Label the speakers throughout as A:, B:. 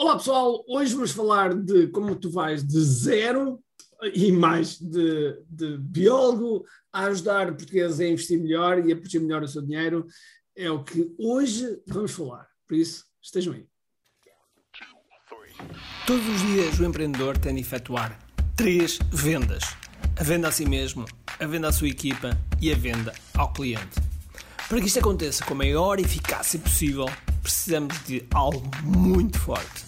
A: Olá pessoal, hoje vamos falar de como tu vais de zero e mais de, de biólogo a ajudar portugueses a investir melhor e a proteger melhor o seu dinheiro. É o que hoje vamos falar. Por isso, estejam aí.
B: Todos os dias o empreendedor tem de efetuar três vendas: a venda a si mesmo, a venda à sua equipa e a venda ao cliente. Para que isto aconteça com a maior eficácia possível, precisamos de algo muito forte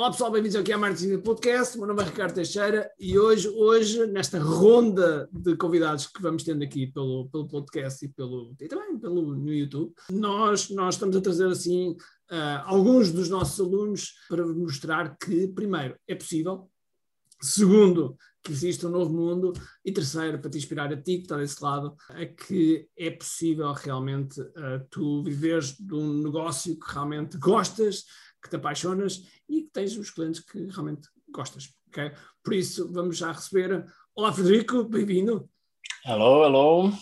A: Olá pessoal, bem-vindos aqui à Marketing Podcast. Meu nome é Ricardo Teixeira e hoje, hoje, nesta ronda de convidados que vamos tendo aqui pelo, pelo podcast e, pelo, e também pelo, no YouTube, nós, nós estamos a trazer assim uh, alguns dos nossos alunos para mostrar que, primeiro, é possível, segundo, que existe um novo mundo e terceiro, para te inspirar a ti que está desse lado, é que é possível realmente uh, tu viveres de um negócio que realmente gostas, que te apaixonas e que tens os clientes que realmente gostas. Okay? Por isso, vamos já receber. Olá, Frederico, bem-vindo.
C: Hello, hello.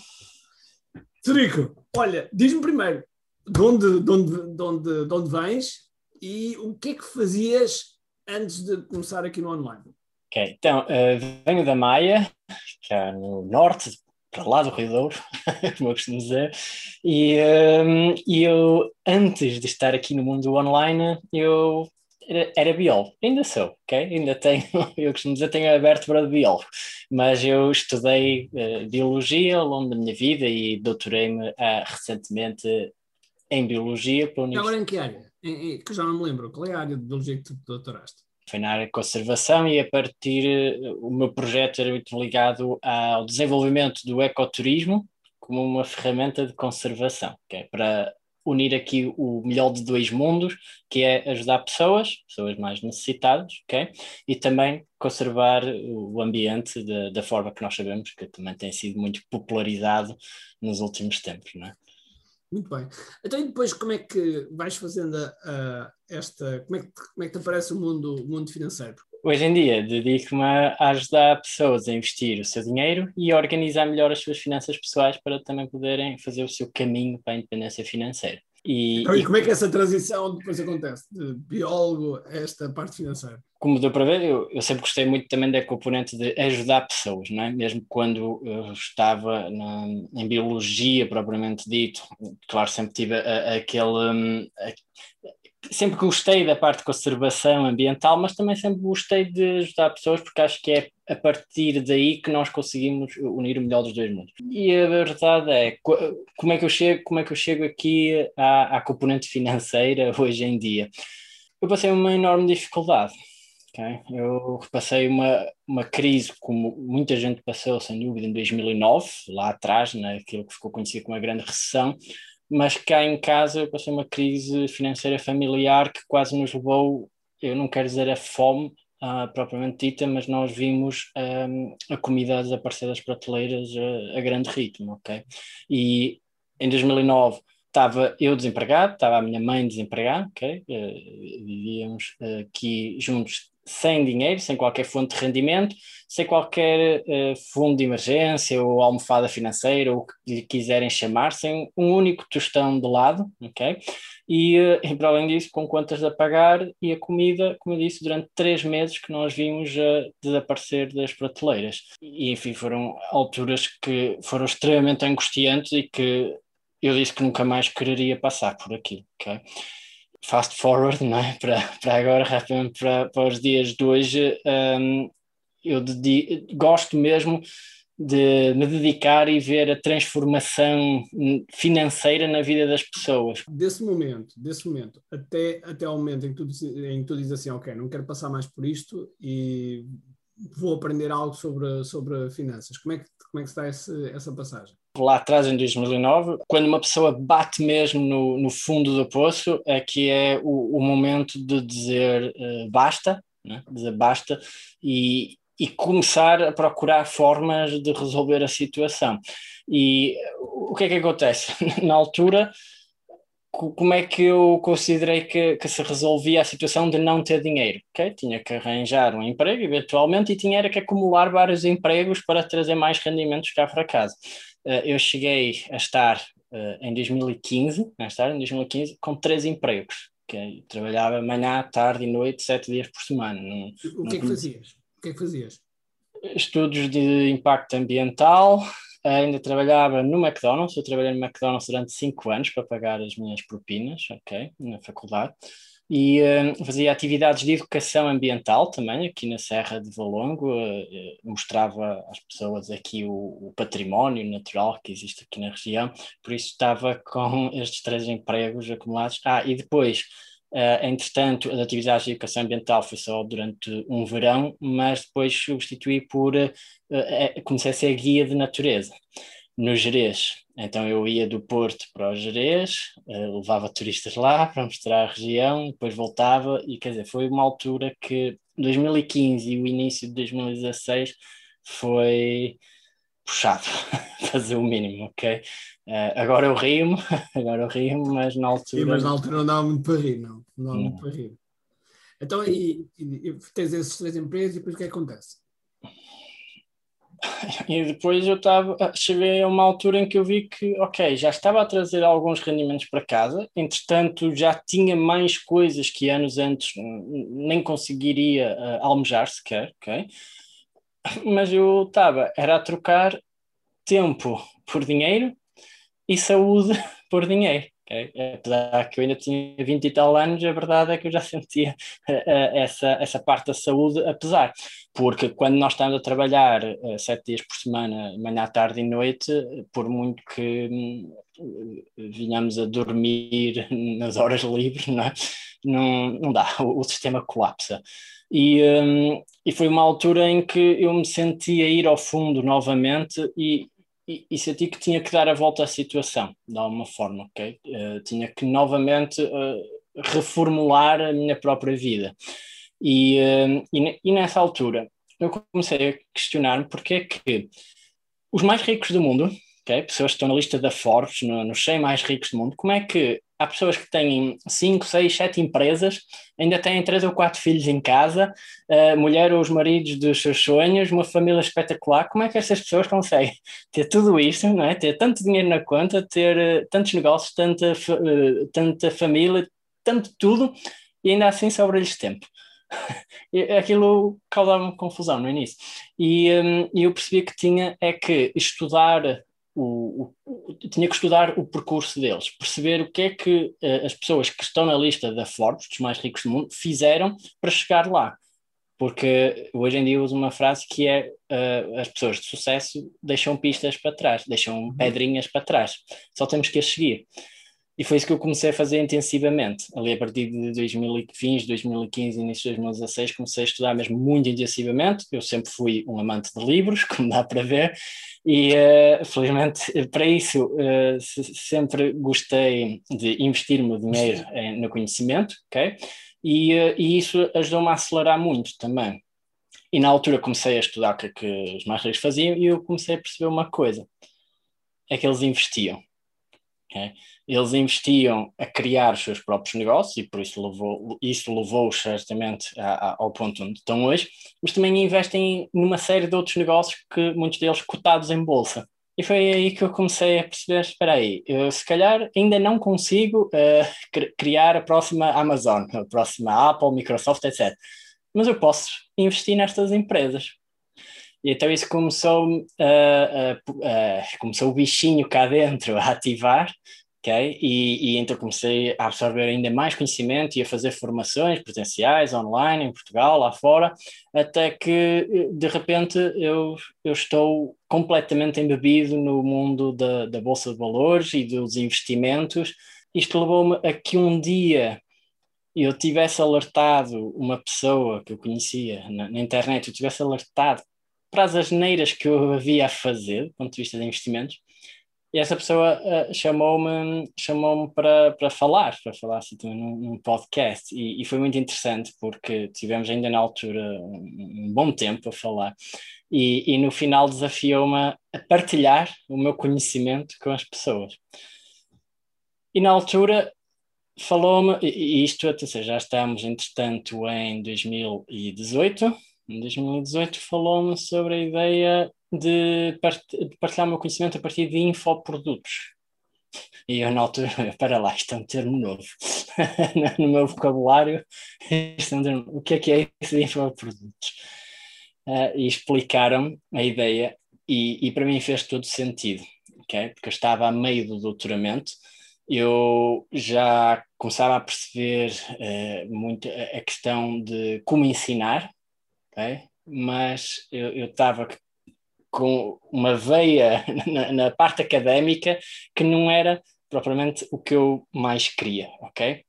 A: Frederico, olha, diz-me primeiro de onde, de, onde, de, onde, de onde vens e o que é que fazias antes de começar aqui no online?
C: Ok, então, uh, venho da Maia, que é no norte para lá do Rio Douro, como eu costumo dizer, e, um, eu, antes de estar aqui no mundo online, eu era, era biólogo, ainda sou, ok? Ainda tenho, eu costumo dizer, tenho a vértebra de biólogo, mas eu estudei uh, biologia ao longo da minha vida e doutorei-me uh, recentemente em biologia.
A: Para Agora em que área? Em, em, que já não me lembro, qual é a área de biologia que tu doutoraste?
C: Foi na área de conservação e a partir eh, o meu projeto era muito ligado ao desenvolvimento do ecoturismo como uma ferramenta de conservação, que é para unir aqui o melhor de dois mundos, que é ajudar pessoas, pessoas mais necessitadas, ok? E também conservar o ambiente de, da forma que nós sabemos, que também tem sido muito popularizado nos últimos tempos, não é?
A: Muito bem. Então, e depois, como é que vais fazendo a, esta. Como é, que, como é que te aparece o mundo, o mundo financeiro?
C: Hoje em dia, dedico-me a ajudar pessoas a investir o seu dinheiro e a organizar melhor as suas finanças pessoais para também poderem fazer o seu caminho para a independência financeira.
A: E, então, e como é que essa transição depois acontece, de biólogo a esta parte financeira?
C: Como deu para ver, eu, eu, sempre gostei muito também da componente de ajudar pessoas, não é? Mesmo quando eu estava na, em biologia propriamente dito, claro, sempre tive a, a, aquele. Um, a, sempre gostei da parte de conservação ambiental, mas também sempre gostei de ajudar pessoas, porque acho que é a partir daí que nós conseguimos unir o melhor dos dois mundos. E a verdade é, como é que eu chego, como é que eu chego aqui à, à componente financeira hoje em dia? Eu passei uma enorme dificuldade. Okay? Eu passei uma, uma crise como muita gente passou, sem dúvida, em 2009, lá atrás, naquilo que ficou conhecido como a grande recessão, mas cá em casa eu passei uma crise financeira familiar que quase nos levou, eu não quero dizer a fome uh, propriamente dita, mas nós vimos a comida desaparecer das prateleiras a, a, grande ritmo, ok? E em 2009 estava eu desempregado, estava a minha mãe desempregada, ok? Uh, vivíamos aqui juntos sem dinheiro, sem qualquer fonte de rendimento, sem qualquer uh, fundo de emergência ou almofada financeira, ou o que lhe quiserem chamar, sem um único tostão de lado, ok? E, uh, e para além disso, com contas a pagar e a comida, como eu disse, durante três meses que nós vimos uh, desaparecer das prateleiras. E, enfim, foram alturas que foram extremamente angustiantes e que eu disse que nunca mais quereria passar por aquilo, ok? Fast forward, não é? Para, para agora, rapidamente para, para os dias de hoje, um, eu gosto mesmo de me dedicar e ver a transformação financeira na vida das pessoas.
A: Desse momento, desse momento, até, até ao momento em que, tu, em que tu dizes assim, ok, não quero passar mais por isto e vou aprender algo sobre, sobre finanças. Como é que, como é que está esse, essa passagem?
C: Lá atrás, em 2009, quando uma pessoa bate mesmo no, no fundo do poço, é que é o, o momento de dizer uh, basta, né? dizer basta e, e começar a procurar formas de resolver a situação. E o que é que acontece? Na altura, como é que eu considerei que, que, se resolvia a situação de não ter dinheiro? Okay? Tinha que arranjar um emprego, eventualmente, e tinha que acumular vários empregos para trazer mais rendimentos cá para casa. Uh, eu cheguei a estar uh, em 2015, a estar em 2015, com três empregos. Okay? Trabalhava manhã, tarde e noite, sete dias por semana.
A: Não, o que é que fazias? O que é que fazias?
C: Estudos de impacto ambiental, ainda trabalhava no McDonald's, eu trabalhei no McDonald's durante cinco anos para pagar as minhas propinas, ok, na faculdade, e uh, fazia atividades de educação ambiental também, aqui na Serra de Valongo, uh, mostrava às pessoas aqui o, o, património natural que existe aqui na região, por isso estava com estes três empregos acumulados. Ah, e depois Uh, entretanto, as atividades de educação ambiental foi só durante um verão, mas depois substituí por. Comecei a ser guia de natureza no Jerez. Então eu ia do Porto para o Jerez, uh, levava turistas lá para mostrar a região, depois voltava, e quer dizer, foi uma altura que 2015 e o início de 2016 foi puxado, fazer o mínimo, ok? Uh, agora eu rio agora eu rio mas na altura.
A: Sim, mas na altura não dava muito para rir, não. Não dava muito para rir. Então, e, e, e, tens esses três empregos e depois o que acontece?
C: E depois eu estava, cheguei a uma altura em que eu vi que, ok, já estava a trazer alguns rendimentos para casa, entretanto já tinha mais coisas que anos antes nem conseguiria uh, almejar sequer, ok? mas eu estava, era a trocar tempo por dinheiro e saúde por dinheiro. Okay? Apesar que eu ainda tinha 20 e tal anos, a verdade é que eu já sentia uh, essa, essa parte da saúde, apesar, porque quando nós estamos a trabalhar uh, sete dias por semana, manhã, tarde e noite, por muito que um, vinhamos a dormir nas horas livres, não, é? não, não dá, o, o sistema colapsa. E, um, e foi uma altura em que eu me senti a ir ao fundo novamente e, e, e senti que tinha que dar a volta à situação, de alguma forma, ok? Uh, tinha que novamente uh, reformular a minha própria vida. E, uh, e, e, nessa altura eu comecei a questionar-me porque é que os mais ricos do mundo, okay, pessoas que estão na lista da Forbes, no, nos 100 mais ricos do mundo, como é que há pessoas que têm 5, 6, 7 empresas, ainda têm 3 ou 4 filhos em casa, mulher ou os maridos dos seus sonhos, uma família espetacular. Como é que essas pessoas conseguem ter tudo isto, não é? ter tanto dinheiro na conta, ter uh, tantos negócios, tanta, uh, tanta família, tanto tudo, e ainda assim sobra-lhes tempo? Aquilo causava-me confusão no início. E um, eu percebi que tinha é que estudar o, o, tinha que estudar o percurso deles, perceber o que é que uh, as pessoas que estão na lista da Forbes, dos mais ricos do mundo, fizeram para chegar lá. Porque hoje em dia uso uma frase que é uh, as pessoas de sucesso deixam pistas para trás, deixam uhum. pedrinhas para trás. Só temos que as seguir. E foi isso que eu comecei a fazer intensivamente. Ali a partir de 2015, 2015, início de 2016, comecei a estudar mesmo muito intensivamente. Eu sempre fui um amante de livros, como dá para ver, e uh, felizmente para isso uh, sempre gostei de investir o meu dinheiro em, no conhecimento, ok? E, uh, e isso ajudou-me a acelerar muito também. E na altura comecei a estudar o que, é que os mais ricos faziam e eu comecei a perceber uma coisa: é que eles investiam. Okay? Eles investiam a criar os seus próprios negócios e por isso levou, isso levou certamente a, a, ao ponto onde estão hoje, mas também investem numa série de outros negócios que muitos deles cotados em bolsa. E foi aí que eu comecei a perceber, espera aí, se calhar ainda não consigo uh, criar a próxima Amazon, a próxima Apple, Microsoft, etc. Mas eu posso investir nestas empresas. E então isso começou, uh, uh, uh, começou o bichinho cá dentro a ativar, ok? E, e, então comecei a absorver ainda mais conhecimento e a fazer formações presenciais, online, em Portugal, lá fora, até que de repente eu, eu estou completamente embebido no mundo da, da Bolsa de Valores e dos investimentos. Isto levou-me a que um dia eu tivesse alertado uma pessoa que eu conhecia na, na internet, eu tivesse alertado para as asneiras que eu havia a fazer, do ponto de vista de investimentos, e essa pessoa uh, chamou-me chamou para, para falar, para falar assim, num, num podcast, e, e, foi muito interessante porque tivemos ainda na altura um, um bom tempo a falar, e, e no final desafiou-me a partilhar o meu conhecimento com as pessoas. E na altura falou-me, e isto, seja, já estamos entretanto em 2018, em 2018 falou-me sobre a ideia de, partilhar o meu conhecimento a partir de infoprodutos. E eu na altura, para lá, isto é um termo novo. no meu vocabulário, isto é um termo, o que é que é isso de infoprodutos? Uh, e explicaram a ideia e, e para mim fez todo sentido, okay? porque eu estava a meio do doutoramento, eu já começava a perceber uh, muito a questão de como ensinar, okay? mas eu estava com uma veia na, na, parte académica que não era propriamente o que eu mais queria, ok?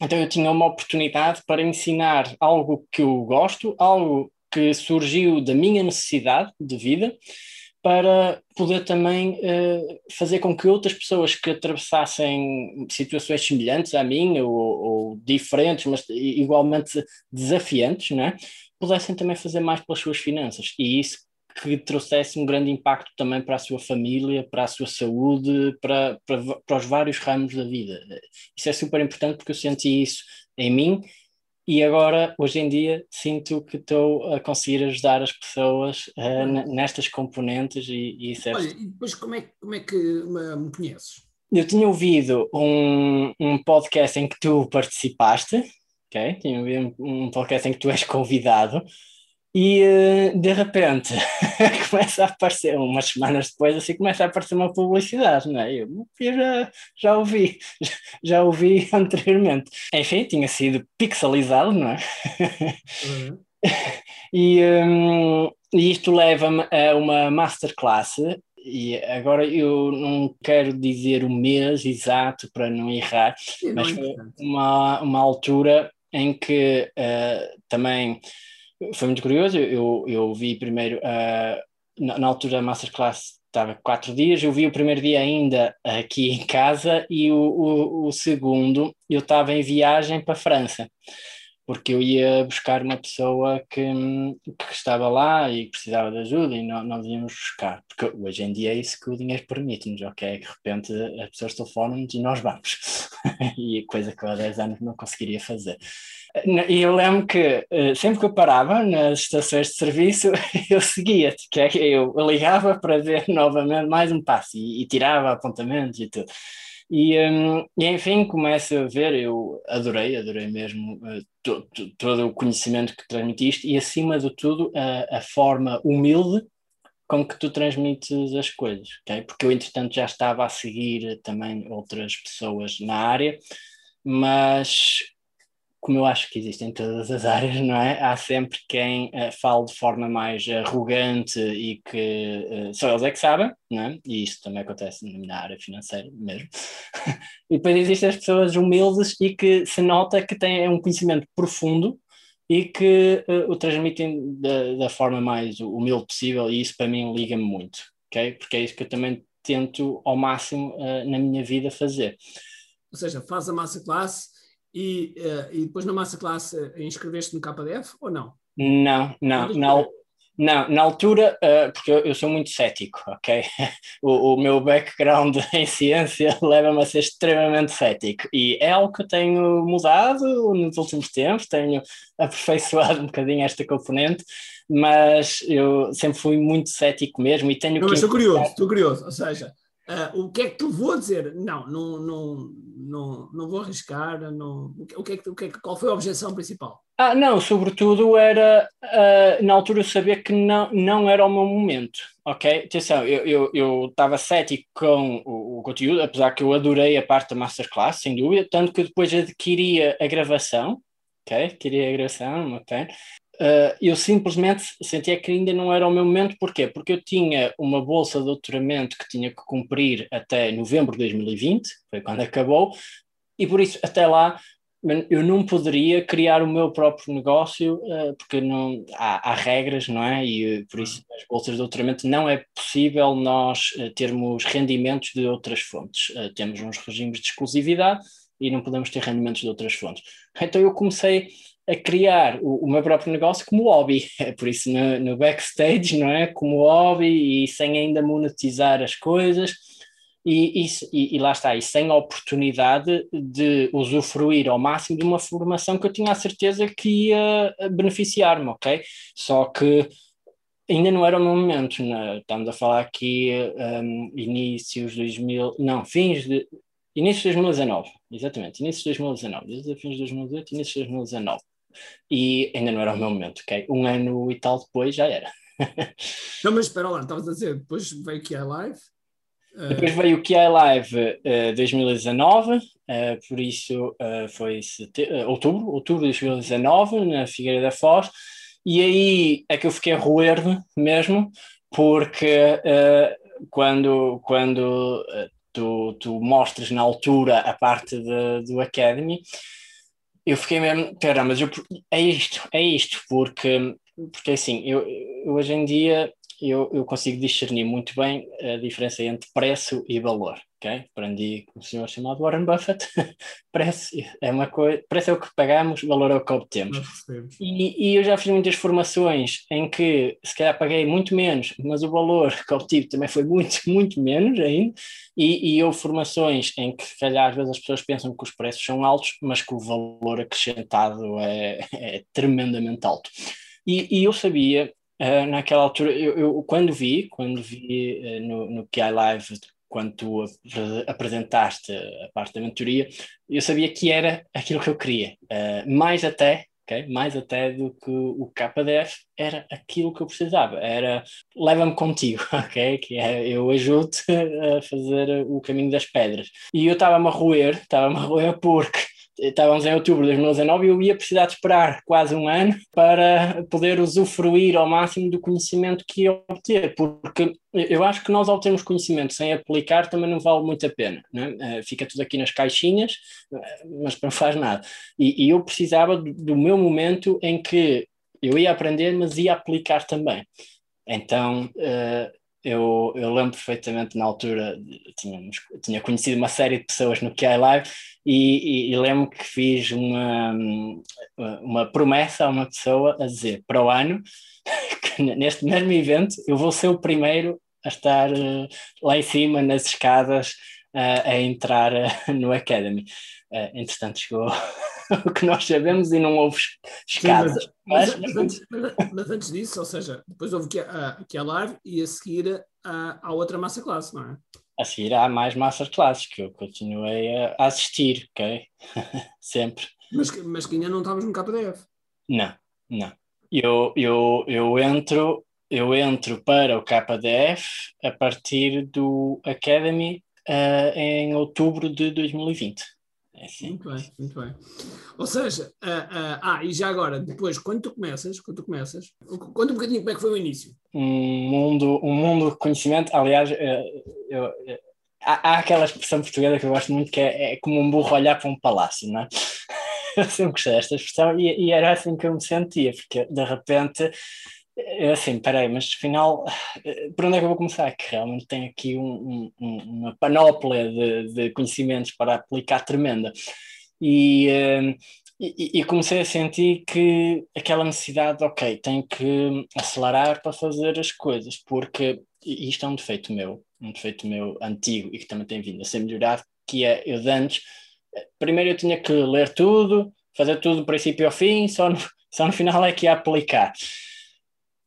C: Então eu tinha uma oportunidade para ensinar algo que eu gosto, algo que surgiu da minha necessidade de vida, para poder também uh, fazer com que outras pessoas que atravessassem situações semelhantes à minha ou, ou diferentes, mas igualmente desafiantes, né, pudessem também fazer mais pelas suas finanças. E isso que trouxesse um grande impacto também para a sua família, para a sua saúde, para, para, para os vários ramos da vida. Isso é super importante porque eu senti isso em mim e agora, hoje em dia, sinto que estou a conseguir ajudar as pessoas uh, nestas componentes e, e isso é...
A: Olha, e depois como é, como é que me conheces?
C: Eu tinha ouvido um, um podcast em que tu participaste, ok? Tinha ouvido um podcast em que tu és convidado e uh, de repente começa a aparecer, umas semanas depois, assim começa a aparecer uma publicidade, não é? Eu, eu já, já ouvi, já, já, ouvi anteriormente. Enfim, tinha sido pixelizado, não é? Uhum. e, um, e isto leva-me a uma masterclass e agora eu não quero dizer o mês exato para não errar, mas foi uma, uma altura em que uh, também foi muito curioso. Eu, eu vi primeiro, uh, na, na, altura da Masterclass estava quatro dias, eu vi o primeiro dia ainda aqui em casa e o, o, o segundo eu estava em viagem para a França porque eu ia buscar uma pessoa que, que estava lá e precisava de ajuda e não, nós íamos buscar, porque hoje em dia é isso que o dinheiro permite-nos, ok? De repente as pessoas telefonam-nos e nós vamos, e coisa que eu há 10 anos não conseguiria fazer. E eu lembro que eh, sempre que eu parava nas estações de serviço, eu seguia, que é eu ligava para ver novamente mais um passo e, e tirava apontamentos e tudo. E, um, e, enfim, começo a ver, eu adorei, adorei mesmo uh, to, to, todo o conhecimento que transmitiste e, acima de tudo, a, a, forma humilde com que tu transmites as coisas, ok? Porque eu, entretanto, já estava a seguir também outras pessoas na área, mas como eu acho que existe em todas as áreas, não é? Há sempre quem uh, de forma mais arrogante e que uh, só eles é que sabem, não é? E isso também acontece na área financeira mesmo. e depois existem as pessoas humildes e que se nota que têm um conhecimento profundo e que uh, o transmitem da, da, forma mais humilde possível e isso para mim liga-me muito, ok? Porque é isso que eu também tento ao máximo na minha vida fazer.
A: Ou seja, faz a massa classe e, uh, e depois na massa classe uh, inscreveste no KDF ou não?
C: Não, não, não. Não, na altura, uh, porque eu, sou muito cético, ok? O, o meu background em ciência leva-me a ser extremamente cético e é algo que eu tenho mudado nos últimos tempos, tenho aperfeiçoado um bocadinho esta componente, mas eu sempre fui muito cético mesmo e tenho
A: não, que. Estou curioso, estou curioso, ou seja, Uh, o que é que a dizer não, não, não, não, não vou arriscar? Não, o que é que, o que é que, qual foi a objeção principal?
C: Ah, não, sobretudo era uh, na altura saber que não, não era o meu momento, ok? Atenção, eu estava eu, eu cético com o, o, conteúdo, apesar que eu adorei a parte da Masterclass, sem dúvida, tanto que depois adquiria a gravação, ok? Adquiria a gravação, ok? Uh, eu simplesmente sentia que ainda não era o meu momento, porquê? Porque eu tinha uma bolsa de doutoramento que tinha que cumprir até novembro de 2020, foi quando acabou, e por isso até lá eu não poderia criar o meu próprio negócio uh, porque não, há, há, regras, não é? E por isso as bolsas de doutoramento não é possível nós uh, termos rendimentos de outras fontes. Temos uns regimes de exclusividade e não podemos ter rendimentos de outras fontes. Então eu comecei a criar o, o meu próprio negócio como hobby, é por isso no, no backstage, não é? Como hobby e sem ainda monetizar as coisas e, e, e, lá está, e sem a oportunidade de usufruir ao máximo de uma formação que eu tinha a certeza que ia beneficiar-me, ok? Só que ainda não era o meu momento, né? estamos a falar aqui um, inícios de 2000, não, fins de, início de 2019, exatamente, início de 2019, desde fins de 2018, início de 2019, e ainda não era o meu momento, ok? Um ano e tal depois já era.
A: não, mas espera lá, estavas a dizer, depois veio aqui a live
C: depois veio o QI Live uh, 2019, uh, por isso uh, foi uh, outubro, outubro de 2019, na Figueira da Foz, e aí é que eu fiquei a roer-me mesmo, porque uh, quando, quando tu, tu mostras na altura a parte de, do Academy, eu fiquei mesmo, pera, mas eu, é isto, é isto, porque, porque assim, eu, eu hoje em dia eu, eu consigo discernir muito bem a diferença entre preço e valor. Okay? Aprendi com um senhor chamado Warren Buffett. preço é uma coisa, preço é o que pagamos, valor é o que obtemos. E, e, eu já fiz muitas formações em que se calhar paguei muito menos, mas o valor que obtive também foi muito, muito menos ainda. E, e houve formações em que se calhar às vezes as pessoas pensam que os preços são altos, mas que o valor acrescentado é, é tremendamente alto. E, e eu sabia Uh, naquela altura, eu, eu, quando vi, quando vi uh, no, no QI Live, quando tu apresentaste a parte da mentoria, eu sabia que era aquilo que eu queria. Uh, mais até, okay? mais até do que o KDF, era aquilo que eu precisava. Era leva-me contigo, ok? Que é, eu ajudo-te a fazer o caminho das pedras. E eu estava-me a roer, estava-me a roer porque estávamos em outubro de 2019 e eu ia precisar de esperar quase um ano para poder usufruir ao máximo do conhecimento que ia obter, porque eu acho que nós ao termos conhecimento sem aplicar também não vale muito a pena, é? fica tudo aqui nas caixinhas, eh, mas não faz nada. E, e eu precisava do, do meu momento em que eu ia aprender, mas ia aplicar também. Então, uh, eu, eu lembro perfeitamente na altura, tínhamos, tinha conhecido uma série de pessoas no QI Live e, e, e, lembro que fiz uma, uma promessa a uma pessoa a dizer para o ano que neste mesmo evento eu vou ser o primeiro a estar uh, lá em cima nas escadas uh, a entrar uh, no Academy. Entretanto, chegou o que nós sabemos e não houve escadas.
A: Mas, mas, mas, antes, mas, antes, disso, ou seja, depois houve que a, que a live e a seguir a, a outra massa classe, não é?
C: A seguir há mais classes que eu continuei a, a assistir, ok? Sempre.
A: Mas, mas que ainda não estavas no KDF?
C: Não, não. Eu, eu, eu entro eu entro para o KDF a partir do Academy uh, em outubro de 2020.
A: É assim. Muito bem, muito bem. Ou seja, uh, uh, ah, e já agora, depois, quando tu começas, quando tu começas, conta um bocadinho como é que foi o início.
C: Um mundo, um mundo de conhecimento, aliás, eu, eu, há, há, aquela expressão portuguesa que eu gosto muito que é, é como um burro olhar para um palácio, não é? Eu sempre gostei desta expressão e, e era assim que eu me sentia, porque de repente eu assim, peraí, mas afinal, por onde é que eu vou começar? Que realmente tem aqui um, um, uma panóplia de, de, conhecimentos para aplicar tremenda. E, uh, e, e, comecei a sentir que aquela necessidade, ok, tenho que acelerar para fazer as coisas, porque isto é um defeito meu, um defeito meu antigo e que também tem vindo a ser melhorado, que é eu de antes, primeiro eu tinha que ler tudo, fazer tudo do princípio ao fim, só no, só no final é que ia aplicar.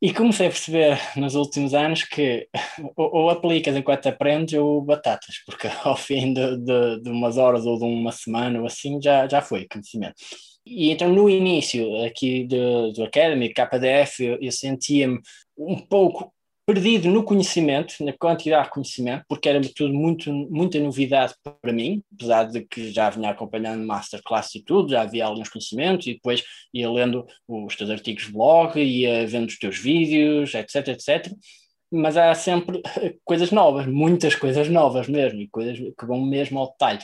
C: E comecei a perceber nos últimos anos que ou, ou aplicas enquanto aprendes ou batatas, porque ao fim de, de, de, umas horas ou de uma semana ou assim já, já foi conhecimento. E então no início aqui do, do Academy, KDF, eu, eu sentia-me um pouco perdido no conhecimento, na quantidade de conhecimento, porque era tudo muito, muita novidade para mim, apesar de que já vinha acompanhando masterclass e tudo, já havia alguns conhecimentos e depois ia lendo os teus artigos de blog, ia vendo os teus vídeos, etc, etc. mas há sempre coisas novas, muitas coisas novas mesmo, e coisas que vão mesmo ao detalhe.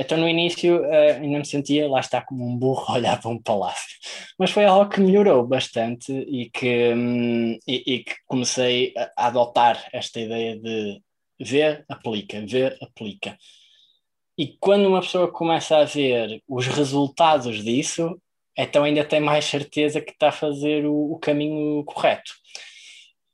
C: Então no início uh, ainda me sentia, lá está, como um burro a olhar para um palácio. Mas foi algo que melhorou bastante e que, um, e, e, que comecei a adotar esta ideia de ver, aplica, ver, aplica. E quando uma pessoa começa a ver os resultados disso, então ainda tem mais certeza que está a fazer o, o caminho correto.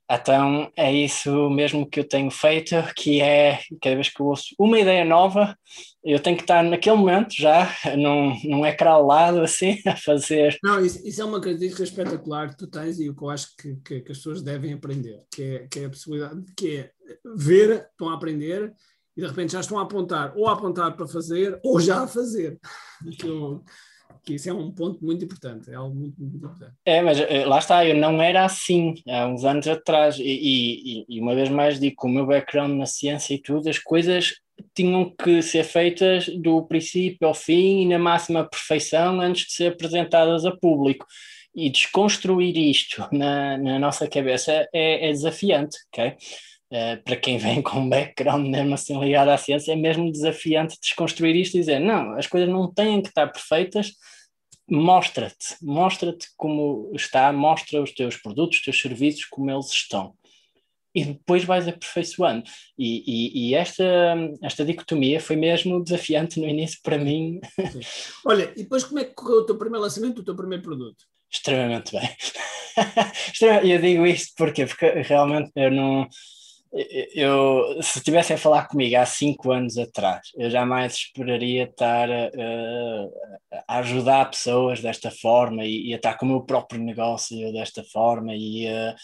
C: Então é isso mesmo que eu tenho feito, que é cada vez que eu ouço uma ideia nova, eu tenho que estar naquele momento já, num, num ecrã ao lado, assim, a fazer.
A: Não, isso, isso é uma característica espetacular que tu tens e o que eu acho que, que, que, as pessoas devem aprender, que é, que é a possibilidade, que é ver, estão a aprender e de repente já estão a apontar, ou a apontar para fazer, ou já a fazer. Que eu, que isso é um ponto muito importante, é algo muito, muito importante.
C: É, mas eh, lá está, eu não era assim há uns anos atrás, e, e, e uma vez mais digo, com o meu background na ciência e tudo, as coisas tinham que ser feitas do princípio ao fim e na máxima perfeição antes de ser apresentadas a público. E desconstruir isto na, na nossa cabeça é, é desafiante, ok? Uh, para quem vem com um background mesmo assim ligado à ciência, é mesmo desafiante desconstruir isto e dizer: não, as coisas não têm que estar perfeitas, mostra-te, mostra-te como está, mostra os teus produtos, os teus serviços, como eles estão. E depois vais aperfeiçoando. E, e, e esta, esta dicotomia foi mesmo desafiante no início para mim.
A: Olha, e depois como é que correu o teu primeiro lançamento, o teu primeiro produto?
C: Extremamente bem. eu digo isto porque, porque realmente eu não eu, se estivessem a falar comigo há cinco anos atrás, eu jamais esperaria estar uh, a ajudar pessoas desta forma e, e, a estar com o meu próprio negócio desta forma e uh,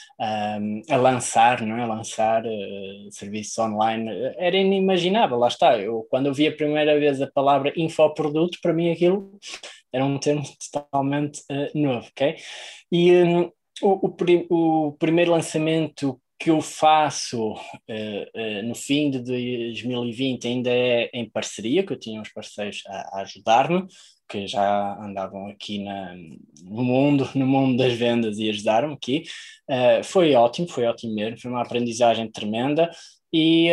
C: um, a lançar, não é? A lançar uh, serviços online. Era inimaginável, lá está. Eu, quando eu vi a primeira vez a palavra infoproduto, para mim aquilo era um termo totalmente novo, ok? E um, o, o, o primeiro lançamento que eu faço uh, uh, no fim de 2020 ainda é em parceria, que eu tinha uns parceiros a, a ajudar-me, que já andavam aqui na, no mundo, no mundo das vendas e ajudaram-me aqui. Uh, foi ótimo, foi ótimo mesmo, foi uma aprendizagem tremenda e,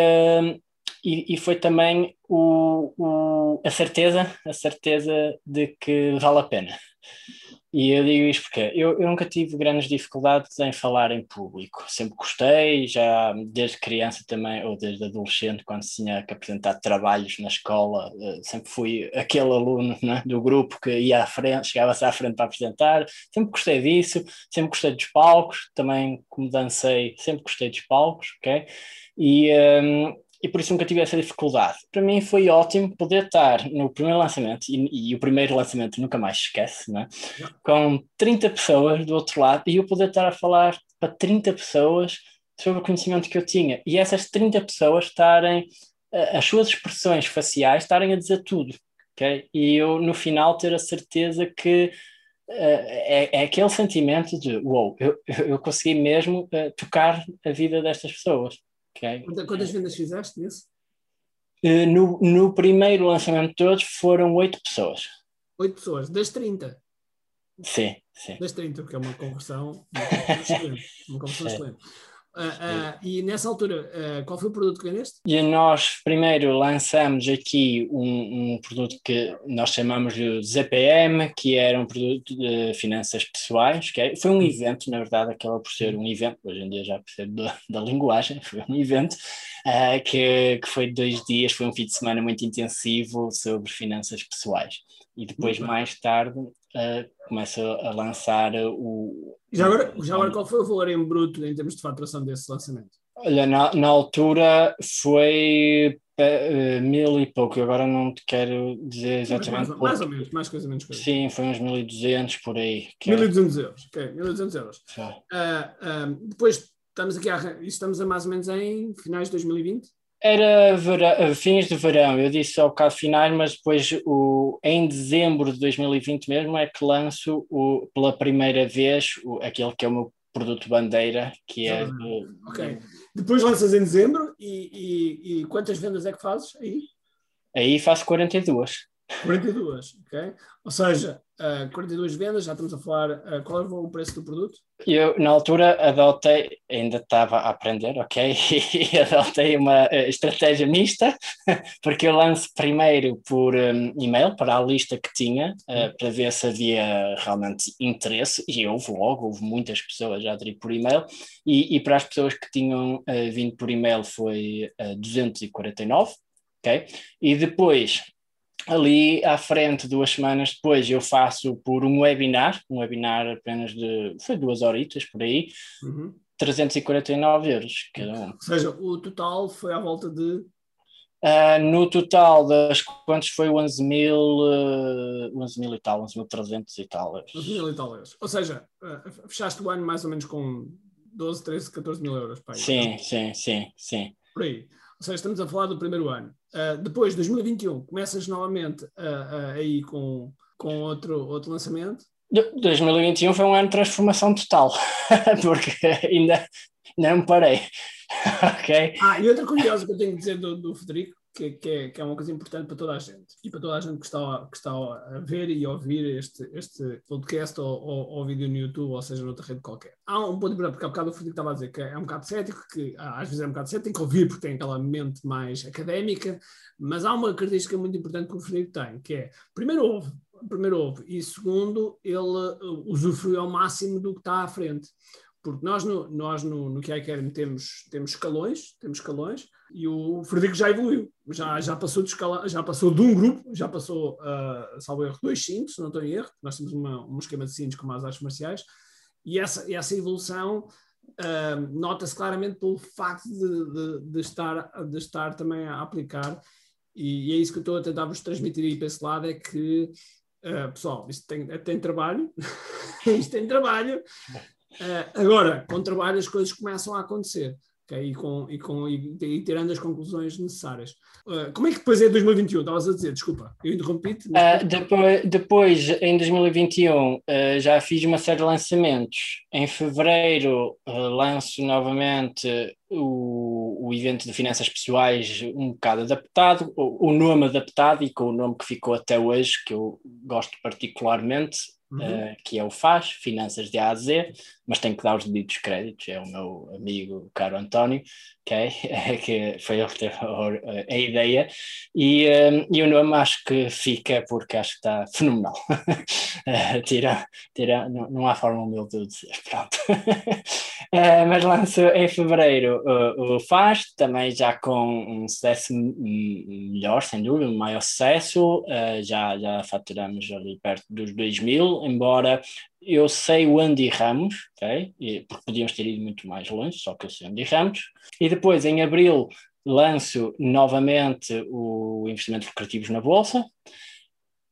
C: e, e, foi também o, o, a certeza, a certeza de que vale a pena. E eu digo isto porque eu, eu nunca tive grandes dificuldades em falar em público. Sempre gostei, já desde criança também, ou desde adolescente, quando tinha que apresentar trabalhos na escola, eh, sempre fui aquele aluno né, do grupo que ia à frente, chegava-se à frente para apresentar. Sempre gostei disso, sempre gostei dos palcos, também como dancei, sempre gostei dos palcos, ok? E, um, e por isso nunca tive essa dificuldade. Para mim foi ótimo poder estar no primeiro lançamento, e, e o primeiro lançamento nunca mais esquece, né? com 30 pessoas do outro lado, e eu poder estar a falar para 30 pessoas sobre o conhecimento que eu tinha, e essas 30 pessoas estarem, as suas expressões faciais estarem a dizer tudo, ok? E eu no final ter a certeza que uh, é, é, aquele sentimento de uou, wow, eu, eu consegui mesmo uh, tocar a vida destas pessoas.
A: Okay. Quantas vendas fizeste nisso?
C: Uh, no, no primeiro lançamento de todos foram oito pessoas.
A: Oito pessoas, das 30?
C: Sim, sim.
A: Das 30, porque é uma conversão, uma conversão excelente. Uma conversão excelente. Uh, uh, e nessa altura, uh, qual foi o produto que vendeste?
C: E nós primeiro lançamos aqui um, um, produto que nós chamamos de ZPM, que era um produto de finanças pessoais. Que foi um evento, na verdade, acaba por ser um evento, hoje em dia já percebo da, da linguagem, foi um evento que, que foi dois dias, foi um fim de semana muito intensivo sobre finanças pessoais. E depois, mais tarde, começa a lançar o,
A: já agora, já agora, qual foi o valor em bruto em termos de faturação desse lançamento?
C: Olha, na, na altura foi uh, mil e pouco, agora não te quero dizer exatamente.
A: Mais, mais, ou menos, mais coisa, menos coisa.
C: Sim, foi uns 1200 por aí.
A: 1200 é... euros, ok, 1200 euros. Uh, uh, depois estamos aqui, a, estamos a mais ou menos em finais de 2020?
C: Era verão, fins de verão, eu disse ao caso finais, mas depois o, em dezembro de 2020 mesmo é que lanço o, pela primeira vez o, aquele que é o meu produto bandeira, que é.
A: Do, ok. Depois lanças em dezembro e, e, e, quantas vendas é que fazes aí?
C: Aí faço 42.
A: 42, ok? Ou seja, uh, 42 vendas, já estamos a falar, uh, qual é o preço do produto?
C: Eu, na altura, adotei, ainda estava a aprender, ok? E adotei uma uh, estratégia mista, porque eu lanço primeiro por um, e-mail para a lista que tinha, uh, para ver se havia realmente interesse, e houve logo, houve muitas pessoas já aderir por e-mail, e, e, para as pessoas que tinham vindo por e-mail foi 249, ok? E depois ali à frente, duas semanas depois, eu faço por um webinar, um webinar apenas de, foi duas horitas por aí, uhum. 349 euros cada um.
A: Ou seja, o total foi à volta de...
C: Uh, no total das quantos foi 11 mil, uh, 11 mil e tal, 11 mil 300 e tal.
A: 11 mil e tal euros. Ou seja, uh, fechaste o ano mais ou menos com 12, 13, 14 mil euros. Pai,
C: sim, sim, sim, sim.
A: Por aí. Ou seja, estamos a falar do primeiro ano. Uh, depois, 2021, começas novamente aí com, com outro, outro lançamento?
C: 2021 foi um ano de transformação total, porque ainda não me parei. ok?
A: Ah, e outra curiosa que eu tenho que dizer do, do Federico que, que, é, que, é, uma coisa importante para toda a gente e para toda a gente que está, que está a ver e ouvir este, este podcast ou, ou, ou vídeo no YouTube, ou seja, noutra rede qualquer. Há um ponto importante, porque há bocado o Frederico estava a dizer que é um bocado cético, que às vezes é um bocado cético, tem que ouvir porque tem aquela mente mais académica, mas há uma característica muito importante que o Frederico tem, que é, primeiro ouve, primeiro ouve, e segundo, ele uh, usufrui ao máximo do que está à frente. Porque nós no, nós no, no que Academy temos, temos escalões, temos escalões, e o Frederico já evoluiu, já, já, passou, de escala, já passou de um grupo, já passou, uh, salvo erro, dois cintos, se não estou em erro, nós temos uma, um esquema de cintos com as artes marciais, e essa, essa evolução uh, nota-se claramente pelo facto de, de, de, estar, de estar também a aplicar, e, e, é isso que eu estou a tentar vos transmitir aí para esse lado, é que, uh, pessoal, isto tem, tem trabalho, isto tem trabalho, agora, com trabalho as coisas começam a acontecer. Okay? E, com, e, com, e, e tirando as conclusões necessárias. Uh, como é que depois é 2021? Estavas a dizer, desculpa, eu interrompi-te.
C: Uh, depois, depois, em 2021, uh, já fiz uma série de lançamentos. Em fevereiro, lanço novamente o, o evento de finanças pessoais um bocado adaptado, o, o nome adaptado e com o nome que ficou até hoje, que eu gosto particularmente, uhum. uh, que é o FAS, Finanças de A a Z, mas tenho que dar os devidos créditos, é o meu amigo caro António, okay? que foi ele que teve a, ideia, e, um, e o nome acho que fica porque acho que está fenomenal. uh, tira, tira, não, não há forma humilde de dizer, pronto. uh, mas lanço em fevereiro o, o FAS, também já com um sucesso melhor, sem dúvida, um maior sucesso, já, já faturamos ali perto dos 2 mil, embora eu sei o Andy Ramos, okay? porque podíamos ter ido muito mais longe, só que eu sei o Andy Ramos. E depois, em abril, lanço novamente o investimento lucrativos na Bolsa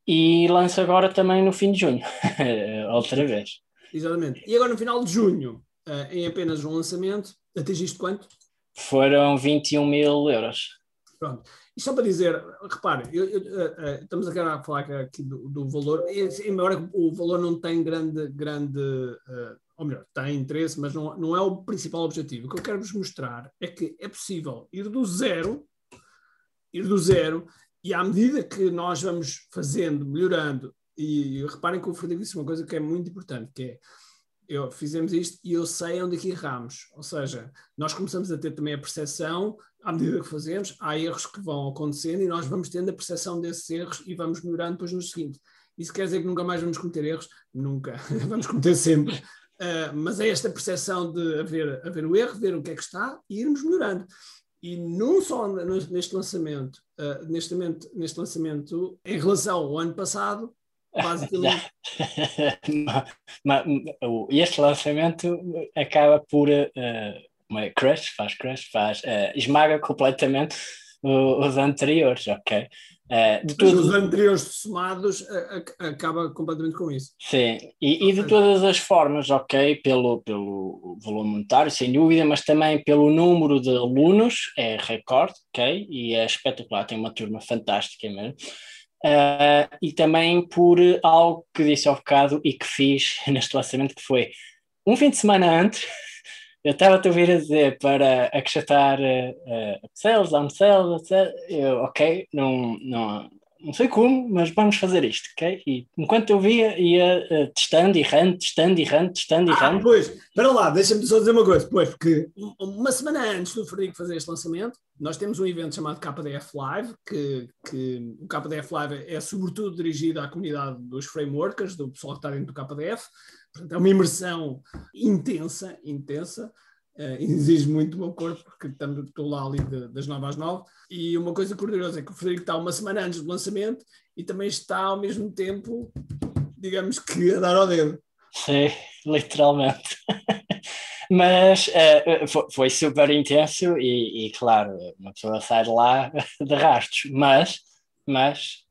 C: e lanço agora também no fim de junho, outra vez.
A: Exatamente. E agora no final de junho, eh, em apenas um lançamento, atingiste quanto?
C: Foram 21 mil euros.
A: Pronto. E só para dizer, repare, eu, eu, uh, estamos a falar aqui do, do, valor, embora o valor não tenha grande, grande uh, ou melhor, tem interesse, mas não, não é o principal objetivo. O que eu quero vos mostrar é que é possível ir do zero, ir do zero, e à medida que nós vamos fazendo, melhorando, e reparem que o Frederico disse uma coisa que é muito importante, que é eu, fizemos isto e eu sei onde é que erramos. Ou seja, nós começamos a ter também a percepção, à medida que fazemos, há erros que vão acontecendo e nós vamos tendo a percepção desses erros e vamos melhorando depois no seguinte. Isso quer dizer que nunca mais vamos cometer erros? Nunca. vamos cometer sempre. Uh, mas é esta percepção de haver, haver o erro, ver o que é que está e irmos melhorando. E não só neste lançamento, uh, neste, neste lançamento, em relação ao ano passado, basicamente.
C: este lançamento acaba por uh, crash, faz crash, faz, uh, esmaga completamente os anteriores, ok?
A: Uh, de todos... Os anteriores somados acaba completamente com isso.
C: Sim, e, e, de todas as formas, ok, pelo, pelo valor monetário, sem dúvida, mas também pelo número de alunos, é recorde, ok? E é espetacular, tem uma turma fantástica mesmo. Uh, e também por algo que disse ao bocado e que fiz neste lançamento, que foi um fim de semana antes, eu estava-te a ouvir a dizer para acrescentar uh, upsells, downsells, eu, ok, não, não, não sei como, mas vamos fazer isto, ok? E enquanto eu via, ia uh, testando, errando, testando, errando, testando, errando.
A: Ah, pois, espera lá, deixa-me só dizer uma coisa, pois, porque uma semana antes do Frederico fazer este lançamento, nós temos um evento chamado KDF Live, que, que o KDF Live é sobretudo dirigido à comunidade dos frameworkers, do pessoal que está dentro do KDF, portanto é uma imersão intensa, intensa, Uh, exige muito do meu corpo, porque estou lá ali de, das 9 às 9. E uma coisa curiosa é que o Frederico está uma semana antes do lançamento e também está ao mesmo tempo, digamos que, a dar ao dedo.
C: Sim, literalmente. Mas uh, foi, super intenso e, e, claro, uma pessoa sai de lá de rastros, mas, mas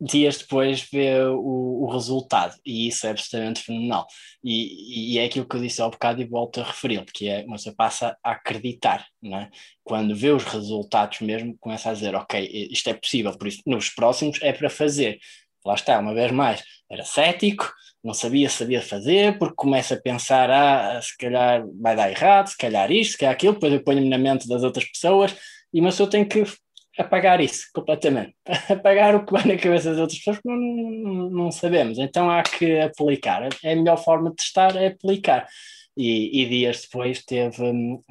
C: dias depois vê o, o resultado e isso é absolutamente fenomenal e, e, é aquilo que eu disse ao bocado e volto a referir porque é, você passa a acreditar não é? quando vê os resultados mesmo começa a dizer ok, isto é possível por isso nos próximos é para fazer lá está, uma vez mais, era cético não sabia sabia fazer, porque começa a pensar, ah, se calhar vai dar errado, se calhar isto, se calhar aquilo, depois eu ponho-me na mente das outras pessoas, e uma pessoa tem que apagar isso completamente. apagar o que vai na cabeça das outras pessoas, não, não, não, sabemos. Então há que aplicar. É a melhor forma de testar é aplicar. E, e, dias depois teve,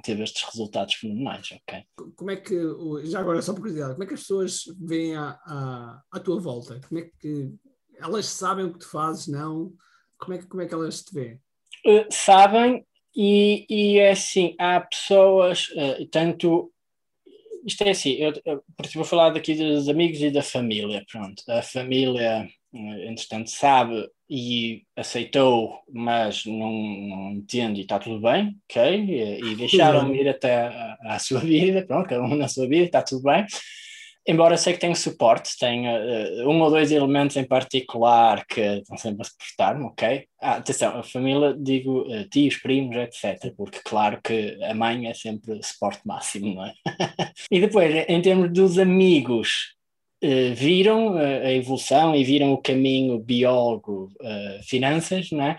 C: teve estes resultados fenomenais, ok?
A: Como é que, já agora só por curiosidade, como é que as pessoas veem à, à, à tua volta? Como é que elas sabem o que tu fazes, não? Como é que, como é que elas te veem?
C: Uh, sabem e, e é assim, há pessoas, uh, tanto isto é assim, eu, eu, vou falar daqui dos amigos e da família, pronto. A família, eh, entretanto, sabe e aceitou, mas não, não entende e está tudo bem, ok? E, e deixaram-me ir até à, à sua vida, pronto, cada um na sua vida, está tudo bem embora sei que tenho suporte, tenho uh, um ou dois elementos em particular que estão sempre a suportar-me, ok? Ah, atenção, a família, digo uh, tios, primos, etc., porque claro que a mãe é sempre suporte máximo, não é? e depois, em termos dos amigos, viram a evolução e viram o caminho biólogo, finanças, não é?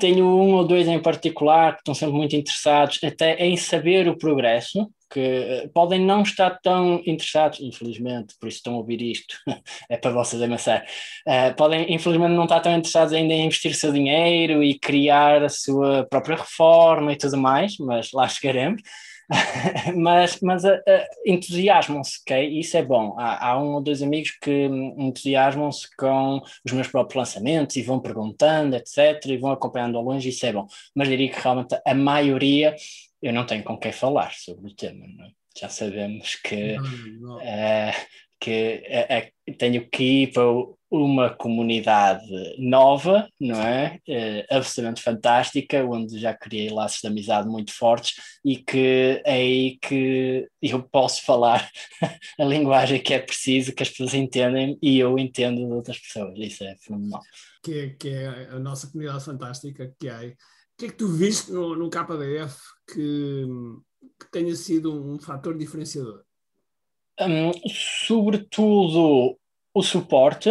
C: Tenho um ou dois em particular que estão sempre muito interessados até em saber o progresso, que eh, podem não estar tão interessados, infelizmente, por isso estão a ouvir isto, é para vocês amassar, uh, podem infelizmente não estar tão interessados ainda em investir o seu dinheiro e criar a sua própria reforma e tudo mais, mas lá chegaremos. mas mas uh, entusiasmam-se, ok? Isso é bom. Há, há, um ou dois amigos que entusiasmam-se com os meus próprios lançamentos e vão perguntando, etc., e vão acompanhando ao longe, isso é bom. Mas diria que realmente a maioria eu não tenho com quem falar sobre o tema. É? Já sabemos que, não, não. Uh, que uh, tenho que ir para uma comunidade nova, não é? Uh, absolutamente fantástica, onde já criei laços de amizade muito fortes e que é aí que eu posso falar a linguagem que é preciso, que as pessoas entendem e eu entendo de outras pessoas. Isso é fenomenal.
A: Que, é, que é a nossa comunidade fantástica que é. O que é que tu viste no, no KDF que, que tenha sido um fator diferenciador?
C: Um, sobretudo o suporte,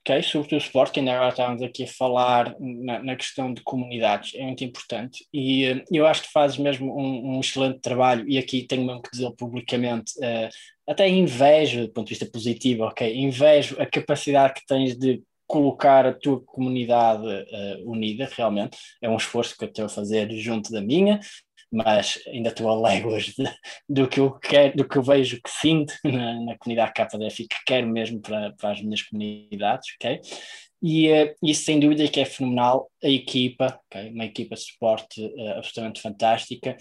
C: ok? Sobretudo o suporte, que ainda agora estávamos aqui a falar na, na questão de comunidades, é muito importante. E uh, eu acho que fazes mesmo um, um, excelente trabalho, e aqui tenho mesmo que dizer publicamente, uh, até invejo, do ponto de vista positivo, ok? Invejo a capacidade que tens de colocar a tua comunidade uh, unida, realmente. É um esforço que eu estou a fazer junto da minha, mas ainda estou a léguas do que eu quero, do que eu vejo que sinto na, na comunidade KDF e que quero mesmo para, para as minhas comunidades, ok? E uh, isso sem dúvida que é fenomenal, a equipa, okay? uma equipa de suporte uh, absolutamente fantástica,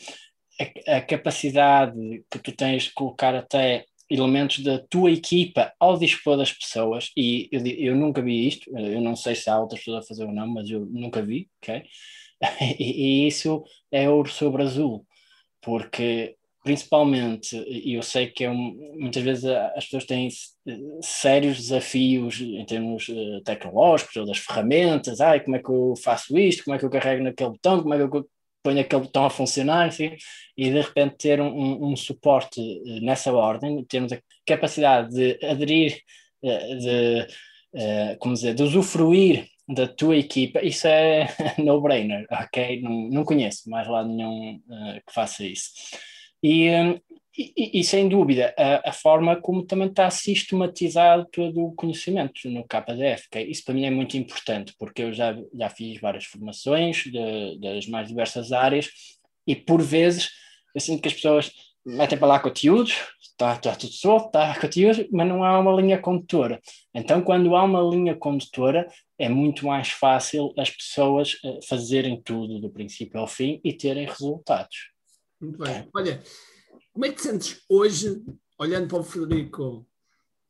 C: a, a, capacidade que tu tens de colocar até elementos da tua equipa ao dispor das pessoas, e eu, eu nunca vi isto, eu não sei se há outras pessoas a fazer ou não, mas eu nunca vi, ok? e, isso é ouro sobre azul, porque principalmente, e eu sei que é um, muitas vezes as pessoas têm sérios desafios em termos uh, tecnológicos ou das ferramentas, ai, como é que eu faço isto, como é que eu carrego naquele botão, como é que eu ponho aquele botão a funcionar, enfim, e de repente ter um, um, um suporte uh, nessa ordem, termos a capacidade de aderir, uh, de, como dizer, de usufruir da tua equipa, isso é no-brainer, ok? Não, não conheço mais lado nenhum uh, que faça isso. E, um, e, e, sem dúvida, a, a, forma como também está sistematizado todo o conhecimento no KDF. Okay? Isso para mim é muito importante, porque eu já, já fiz várias formações de, das mais diversas áreas e, por vezes, eu sinto que as pessoas metem para lá conteúdos, está, está tudo solto, está conteúdo, mas não há uma linha condutora. Então, quando há uma linha condutora, é muito mais fácil as pessoas eh, fazerem tudo do princípio ao fim e terem resultados.
A: Muito bem. Olha, como é que te sentes hoje, olhando para o Frederico,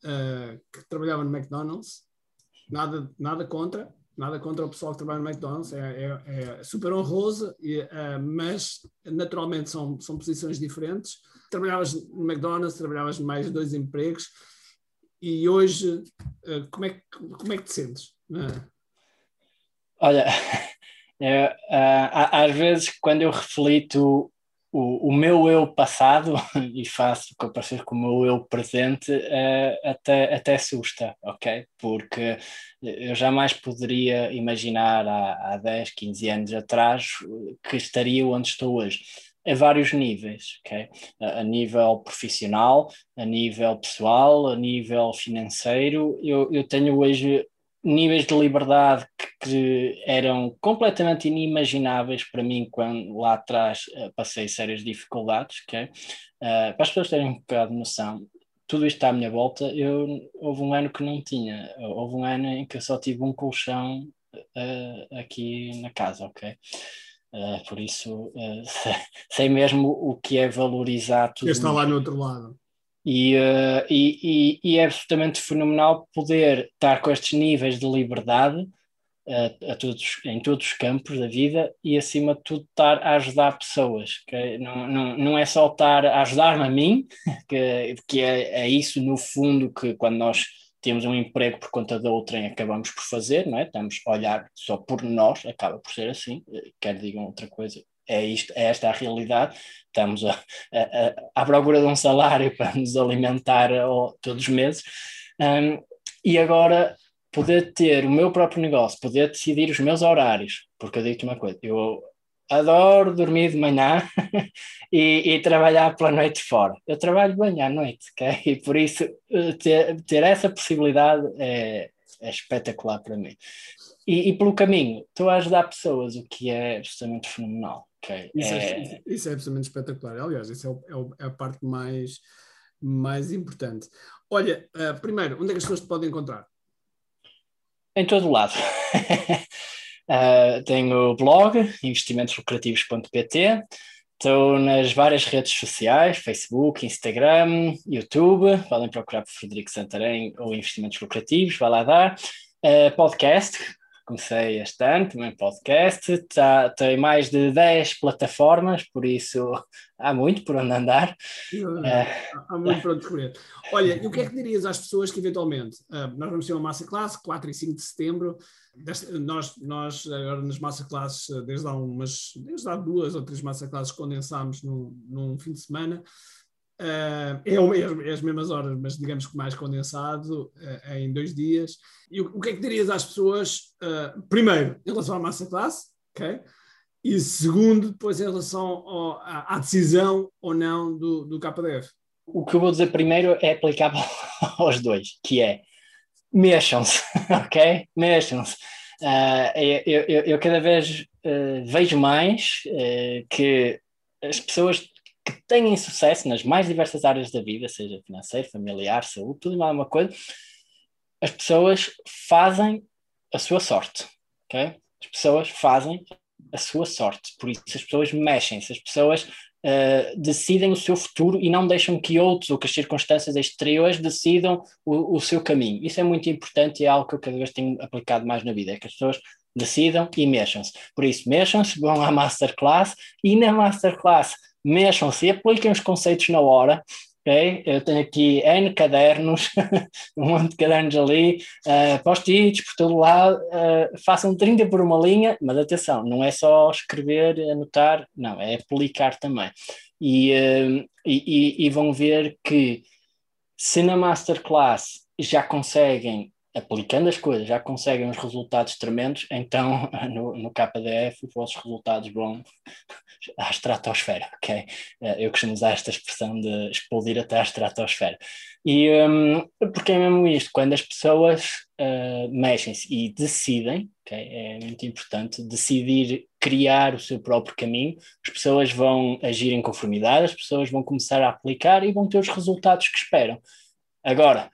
A: uh, que trabalhava no McDonald's? Nada, nada contra, nada contra o pessoal que trabalha no McDonald's, é, é, é super honroso, e, uh, mas naturalmente são, são posições diferentes. Trabalhavas no McDonald's, trabalhavas mais dois empregos, e hoje uh, como, é que, como é que te sentes? Uh.
C: Olha, eu, às vezes quando eu reflito o, o meu eu passado e faço comparações com o meu eu presente uh, até, até assusta, ok? Porque eu jamais poderia imaginar há, há 10, 15 anos atrás que estaria onde estou hoje a vários níveis, ok? A, a, nível profissional, a nível pessoal, a nível financeiro. Eu, eu tenho hoje níveis de liberdade que, que, eram completamente inimagináveis para mim quando lá atrás uh, passei sérias dificuldades, okay? uh, para as pessoas terem um bocado de noção, tudo isto está à minha volta, eu, houve um ano que não tinha, houve um ano em que eu só tive um colchão uh, aqui na casa, ok? Por isso, sei, sei mesmo o que é valorizar tudo.
A: Está lá no outro lado.
C: E, uh, e, e, e, é absolutamente fenomenal poder estar com estes níveis de liberdade uh, a todos, em todos os campos da vida e, acima de tudo, estar a ajudar pessoas. Okay? Não, não, não é só estar a ajudar-me a mim, que, que é, é isso, no fundo, que quando nós temos um emprego por conta da outrem acabamos por fazer, não é? Estamos a olhar só por nós, acaba por ser assim, eh, quer digam outra coisa, é, isto, é esta a realidade. Estamos a, a, a, à procura de um salário para nos alimentar todos os meses. Um, e agora poder ter o meu próprio negócio, poder decidir os meus horários, porque eu digo-te uma coisa, eu adoro dormir de manhã e, e, trabalhar pela noite fora. Eu trabalho bem à noite, ok? E por isso eh, ter, ter essa possibilidade é, é espetacular para mim. E, e, pelo caminho, estou a ajudar pessoas, o que é absolutamente fenomenal. Okay.
A: Isso, é... É, isso é absolutamente espetacular. Aliás, isso é, o, é, o, é, a parte mais, mais importante. Olha, uh, primeiro, onde é que as pessoas te podem encontrar?
C: Em todo lado. uh, tenho blog, investimentoslucrativos.pt, estou nas várias redes sociais, Facebook, Instagram, YouTube, podem procurar por Frederico Santarém ou Investimentos Lucrativos, vai lá dar. Uh, podcast, comecei este ano, também podcast, tá, tem mais de 10 plataformas, por isso há muito por onde andar.
A: É. Há muito por onde escolher. Olha, e o que é que dirias às pessoas que eventualmente, uh, nós vamos ter uma massa classe, 4 e 5 de setembro, nós, nós agora nas massa classes, desde há umas, desde há duas ou três massa classes condensámos num, num fim de semana, Uh, é, é, as mesmas horas, mas digamos que mais condensado uh, em dois dias. E o, o, que é que dirias às pessoas, uh, primeiro, em relação à massa classe, ok? E segundo, depois em relação ao, à, à, decisão ou não do, do KDF?
C: O que eu vou dizer primeiro é aplicável aos dois, que é mexam-se, ok? Mexam-se. Eu, eu, eu, cada vez vejo mais que as pessoas que têm sucesso nas mais diversas áreas da vida, seja financeiro, familiar, saúde, tudo e mais uma coisa, as pessoas fazem a sua sorte, ok? As pessoas fazem a sua sorte, por isso as pessoas mexem-se, as pessoas uh, decidem o seu futuro e não deixam que outros ou que as circunstâncias exteriores decidam o, o seu caminho. Isso é muito importante e é algo que eu cada vez tenho aplicado mais na vida, é que as pessoas decidam e mexam-se. Por isso, mexam-se, vão à masterclass e na masterclass mexam-se e apliquem os conceitos na hora. Okay? Eu tenho aqui N cadernos, um monte de cadernos ali, uh, post-its por todo lado, uh, façam 30 por uma linha, mas atenção, não é só escrever, anotar, não, é aplicar também. E, uh, e, e, vão ver que se na masterclass já conseguem aplicando as coisas, já conseguem os resultados tremendos, então no, no KDF os vossos resultados vão à estratosfera, ok? Uh, eu costumo usar esta expressão de explodir até à estratosfera. E um, porque é mesmo isto, quando as pessoas uh, mexem-se e decidem, okay, é muito importante, decidir criar o seu próprio caminho, as pessoas vão agir em conformidade, as pessoas vão começar a aplicar e vão ter os resultados que esperam. Agora,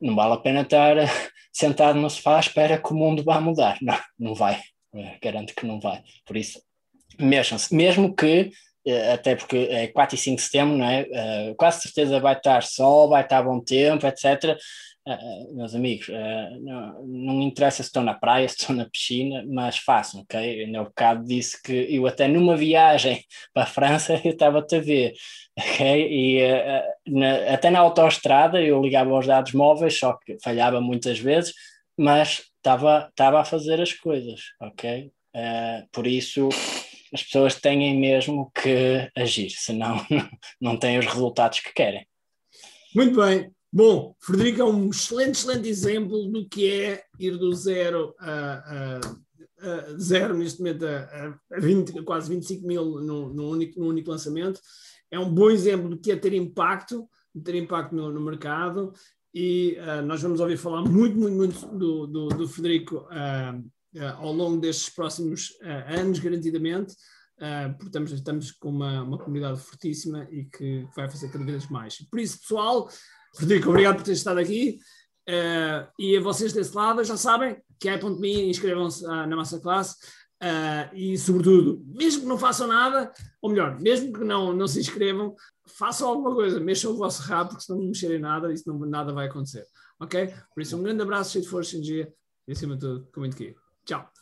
C: não vale a pena estar sentado no sofá à espera que o mundo vá mudar. Não, não vai. Garanto que não vai. Por isso, mexam-se. Mesmo que eh, até porque é 4 e 5 de setembro, não é? Quase certeza vai estar sol, vai estar bom tempo, etc. Uh, eh, meus amigos, uh, não, não, interessa se estão na praia, se estão na piscina, mas façam, ok? Eu, no bocado disse que eu até numa viagem para a França eu estava-te a ver, ok? E na, até na autoestrada eu ligava aos dados móveis, só que falhava muitas vezes, mas estava a fazer as coisas, ok? por isso as pessoas têm mesmo que agir, senão não têm os resultados que querem.
A: Muito bem. Bom, Frederico é um excelente, excelente exemplo do que é ir do zero a, a, a zero, neste momento, a, a 20, quase 25 mil no, único, no único lançamento. É um bom exemplo do que é ter impacto, ter impacto no, no mercado. E uh, nós vamos ouvir falar muito, muito, muito do, do, do Frederico uh, uh, ao longo destes próximos anos, garantidamente, uh, porque estamos, estamos com uma, uma comunidade fortíssima e que vai fazer cada vez mais. Por isso, pessoal, Frederico, obrigado por ter estado aqui. Uh, e a vocês desse lado, já sabem que é .me, inscrevam-se uh, na nossa classe uh, e, sobretudo, mesmo que não façam nada, ou melhor, mesmo que não, não se inscrevam, façam alguma coisa, mexam o vosso rabo, porque se não mexerem nada, isso não, nada vai acontecer. Ok? Por isso, um grande abraço, cheio de força, energia e, acima de tudo, com muito querido. Ciao.